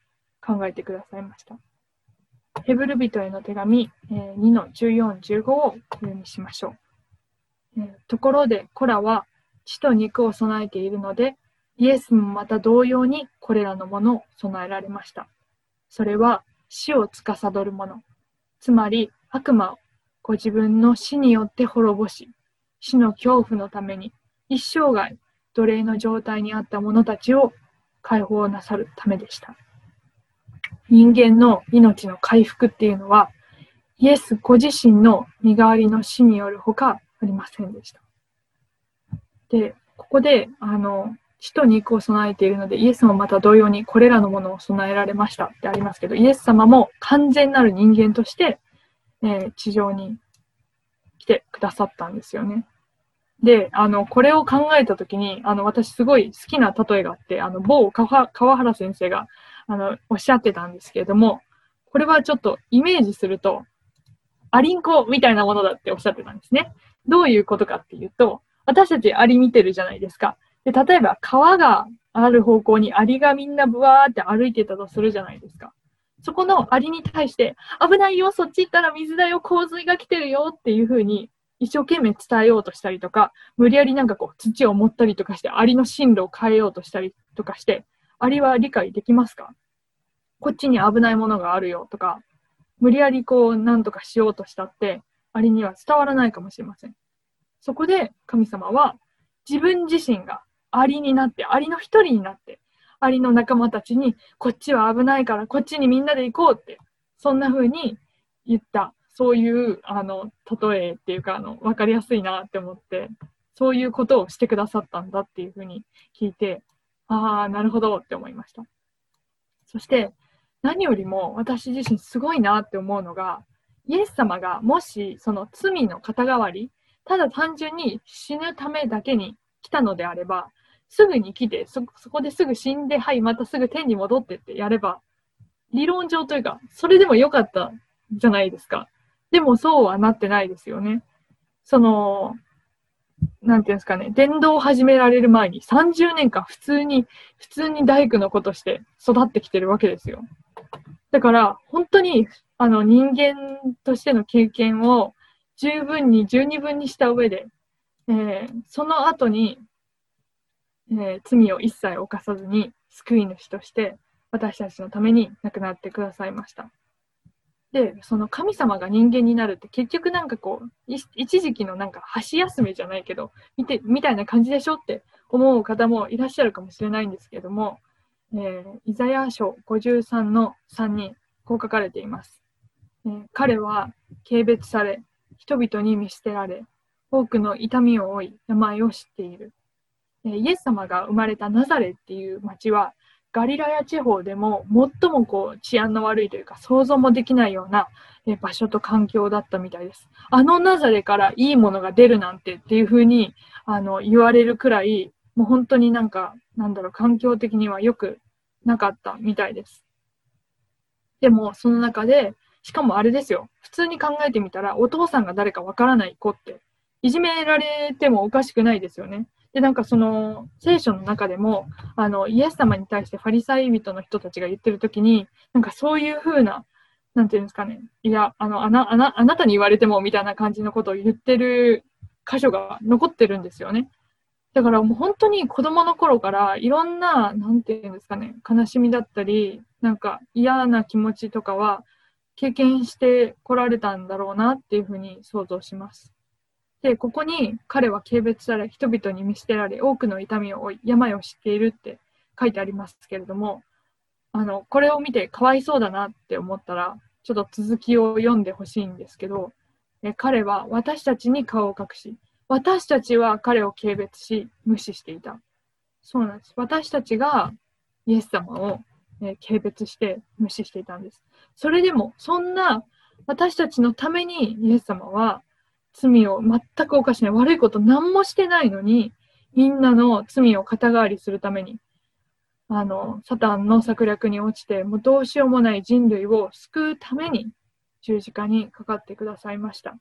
考えてくださいました。ヘブル人への手紙2の14、15を読みしましょう。ところで、コラは血と肉を備えているので、イエスもまた同様にこれらのものを備えられました。それは死を司るもの、つまり悪魔をご自分の死によって滅ぼし、死の恐怖のために一生涯奴隷の状態にあった者たちを解放なさるためでした。人間の命の回復っていうのは、イエスご自身の身代わりの死によるほかありませんでした。で、ここで、あの、死と肉を備えているので、イエスもまた同様にこれらのものを備えられましたってありますけど、イエス様も完全なる人間として、えー、地上に来てくださったんですよね。で、あの、これを考えたときに、あの、私すごい好きな例えがあって、あの、某川原先生が、あの、おっしゃってたんですけれども、これはちょっとイメージすると、アリンコみたいなものだっておっしゃってたんですね。どういうことかっていうと、私たちアリ見てるじゃないですか。で、例えば川がある方向にアリがみんなブワーって歩いてたとするじゃないですか。そこのアリに対して、危ないよ、そっち行ったら水だよ、洪水が来てるよっていうふうに一生懸命伝えようとしたりとか、無理やりなんかこう土を盛ったりとかして、アリの進路を変えようとしたりとかして、アリは理解できますか？こっちに危ないものがあるよとか、無理やりこう何とかしようとしたって、アリには伝わらないかもしれません。そこで神様は自分自身がアリになって、アリの一人になって、アリの仲間たちに、こっちは危ないからこっちにみんなで行こうって、そんな風に言った。そういう、あの、例えっていうか、あの、わかりやすいなって思って、そういうことをしてくださったんだっていう風に聞いて、ああ、なるほどって思いました。そして、何よりも私自身すごいなって思うのが、イエス様がもしその罪の肩代わり、ただ単純に死ぬためだけに来たのであれば、すぐに来てそ、そこですぐ死んで、はい、またすぐ天に戻ってってやれば、理論上というか、それでもよかったじゃないですか。でもそうはなってないですよね。その、なんていうんですかね、伝道を始められる前に30年間普通に、普通に大工の子として育ってきてるわけですよ。だから、本当に、あの、人間としての経験を十分に、十二分にした上で、えー、その後に、えー、罪を一切犯さずに救い主として私たちのために亡くなってくださいました。で、その神様が人間になるって結局なんかこう、一時期のなんか箸休めじゃないけど、見て、みたいな感じでしょって思う方もいらっしゃるかもしれないんですけども、えー、イザヤ書53の3にこう書かれています。えー、彼は軽蔑され、人々に見捨てられ、多くの痛みを負い、病を知っている。えー、イエス様が生まれたナザレっていう町は、ガリラヤ地方でも最もこう治安の悪いというか想像もできないような場所と環境だったみたいです。あのナザレからいいものが出るなんてっていうふうにあの言われるくらい、もう本当になんか、なんだろう、環境的には良くなかったみたいです。でも、その中で、しかもあれですよ。普通に考えてみたら、お父さんが誰かわからない子って、いじめられてもおかしくないですよね。で、なんかその、聖書の中でも、あの、イエス様に対してファリサイ人の人たちが言ってるときに、なんかそういうふうな、なんていうんですかね、いや、あの、あな、あな、あなたに言われても、みたいな感じのことを言ってる箇所が残ってるんですよね。だからもう本当に子供の頃からいろんな、なんていうんですかね、悲しみだったり、なんか嫌な気持ちとかは経験してこられたんだろうなっていうふうに想像します。で、ここに彼は軽蔑され、人々に見捨てられ、多くの痛みを負い、病を知っているって書いてありますけれども、あの、これを見てかわいそうだなって思ったら、ちょっと続きを読んでほしいんですけど、え彼は私たちに顔を隠し、私たちは彼を軽蔑し、無視していた。そうなんです。私たちがイエス様を、え軽蔑して無視していたんです。それでも、そんな私たちのためにイエス様は罪を全く犯しない、悪いこと何もしてないのに、みんなの罪を肩代わりするために、あの、サタンの策略に落ちて、もうどうしようもない人類を救うために十字架にかかってくださいました。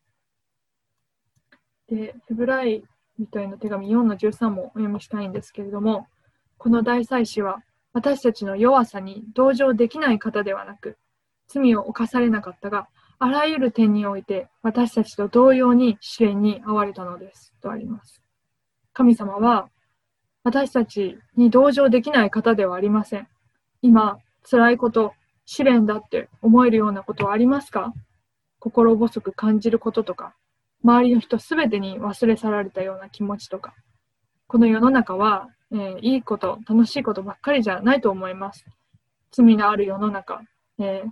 で、ヘブライ人への手紙4の13もお読みしたいんですけれども、この大祭司は私たちの弱さに同情できない方ではなく、罪を犯されなかったが、あらゆる点において私たちと同様に試練に遭われたのです。とあります。神様は私たちに同情できない方ではありません。今、辛いこと、試練だって思えるようなことはありますか？心細く感じることとか、周りの人すべてに忘れ去られたような気持ちとか、この世の中は、えー、いいこと、楽しいことばっかりじゃないと思います。罪のある世の中、えー、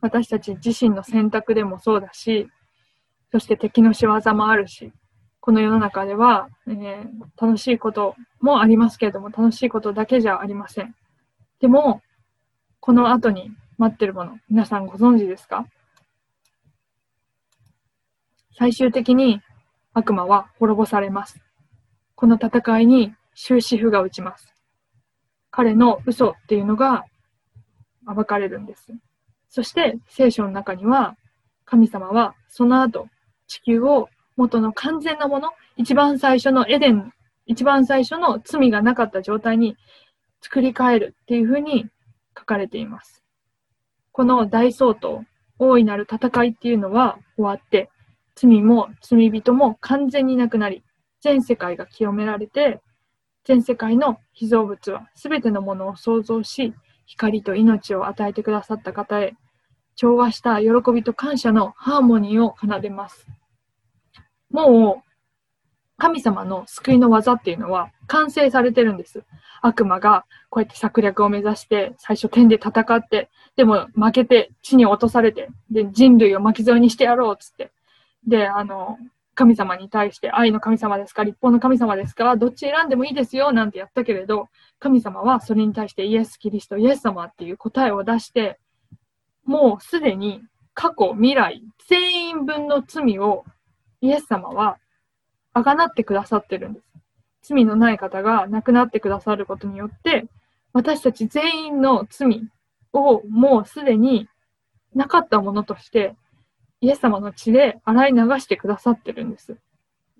私たち自身の選択でもそうだし、そして敵の仕業もあるし、この世の中では、えー、楽しいこともありますけれども、楽しいことだけじゃありません。でも、この後に待ってるもの、皆さんご存知ですか？最終的に悪魔は滅ぼされます。この戦いに終止符が打ちます。彼の嘘っていうのが暴かれるんです。そして聖書の中には神様はその後地球を元の完全なもの、一番最初のエデン、一番最初の罪がなかった状態に作り変えるっていうふうに書かれています。この大総統、大いなる戦いっていうのは終わって、罪も罪人も完全になくなり、全世界が清められて、全世界の被造物はすべてのものを創造し、光と命を与えてくださった方へ、調和した喜びと感謝のハーモニーを奏でます。もう、神様の救いの技っていうのは完成されてるんです。悪魔がこうやって策略を目指して、最初天で戦って、でも負けて地に落とされて、で、人類を巻き添えにしてやろうっつって。で、あの、神様に対して愛の神様ですか立法の神様ですかどっち選んでもいいですよなんてやったけれど、神様はそれに対してイエス・キリスト、イエス様っていう答えを出して、もうすでに過去、未来、全員分の罪をイエス様はあがなってくださってるんです。罪のない方が亡くなってくださることによって、私たち全員の罪をもうすでになかったものとしてイエス様の血で洗い流してくださってるんです。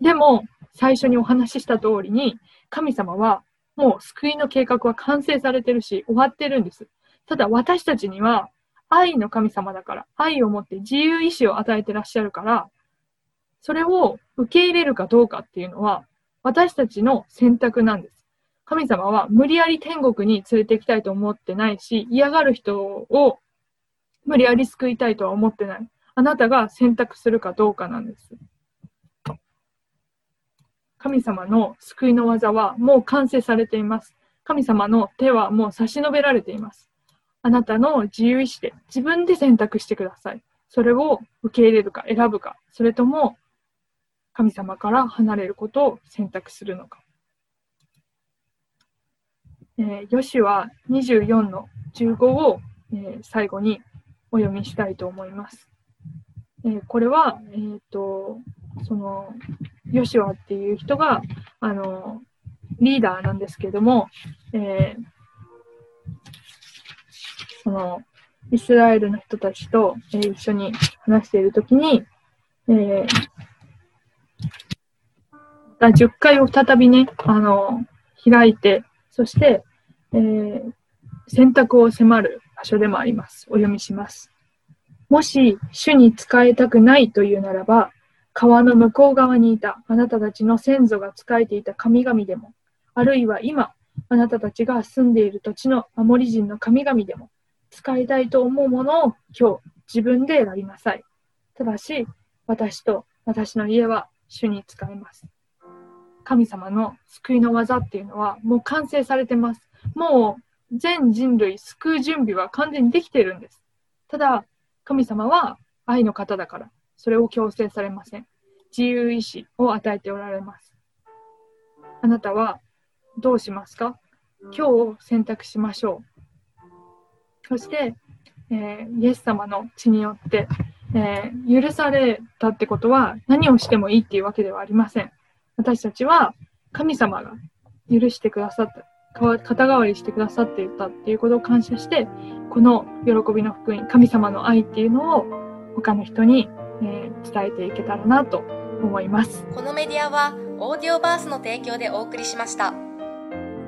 でも、最初にお話しした通りに、神様はもう救いの計画は完成されてるし、終わってるんです。ただ私たちには愛の神様だから、愛を持って自由意志を与えてらっしゃるから、それを受け入れるかどうかっていうのは、私たちの選択なんです。神様は無理やり天国に連れて行きたいと思ってないし、嫌がる人を無理やり救いたいとは思ってない。あなたが選択するかどうかなんです。神様の救いの技はもう完成されています。神様の手はもう差し伸べられています。あなたの自由意志で自分で選択してください。それを受け入れるか選ぶか、それとも神様から離れることを選択するのか。えー、ヨシは24の15を、えー、最後にお読みしたいと思います。えー、これは、えーと、そのヨシュアっていう人があのリーダーなんですけども、えー、そのイスラエルの人たちと、えー、一緒に話しているときに、えー、10回を再びね、あの開いて、そして、えー、選択を迫る場所でもあります。お読みします。もし主に仕えたくないというならば、川の向こう側にいたあなたたちの先祖が仕えていた神々でも、あるいは今、あなたたちが住んでいる土地のアモリ人の神々でも、使いたいと思うものを今日自分で選びなさい。ただし、私と私の家は主に使います。神様の救いの技っていうのはもう完成されてます。もう全人類救う準備は完全にできているんです。ただ、神様は愛の方だから、それを強制されません。自由意志を与えておられます。あなたはどうしますか？今日を選択しましょう。そして、えー、イエス様の血によって、えー、許されたってことは何をしてもいいっていうわけではありません。私たちは神様が許してくださった。肩代わりしてくださっていたっていうことを感謝して、この喜びの福音、神様の愛っていうのを他の人に、えー、伝えていけたらなと思います。このメディアはオーディオバースの提供でお送りしました。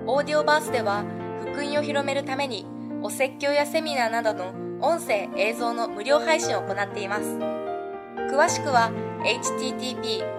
オーディオバースでは福音を広めるためにお説教やセミナーなどの音声映像の無料配信を行っています。詳しくは http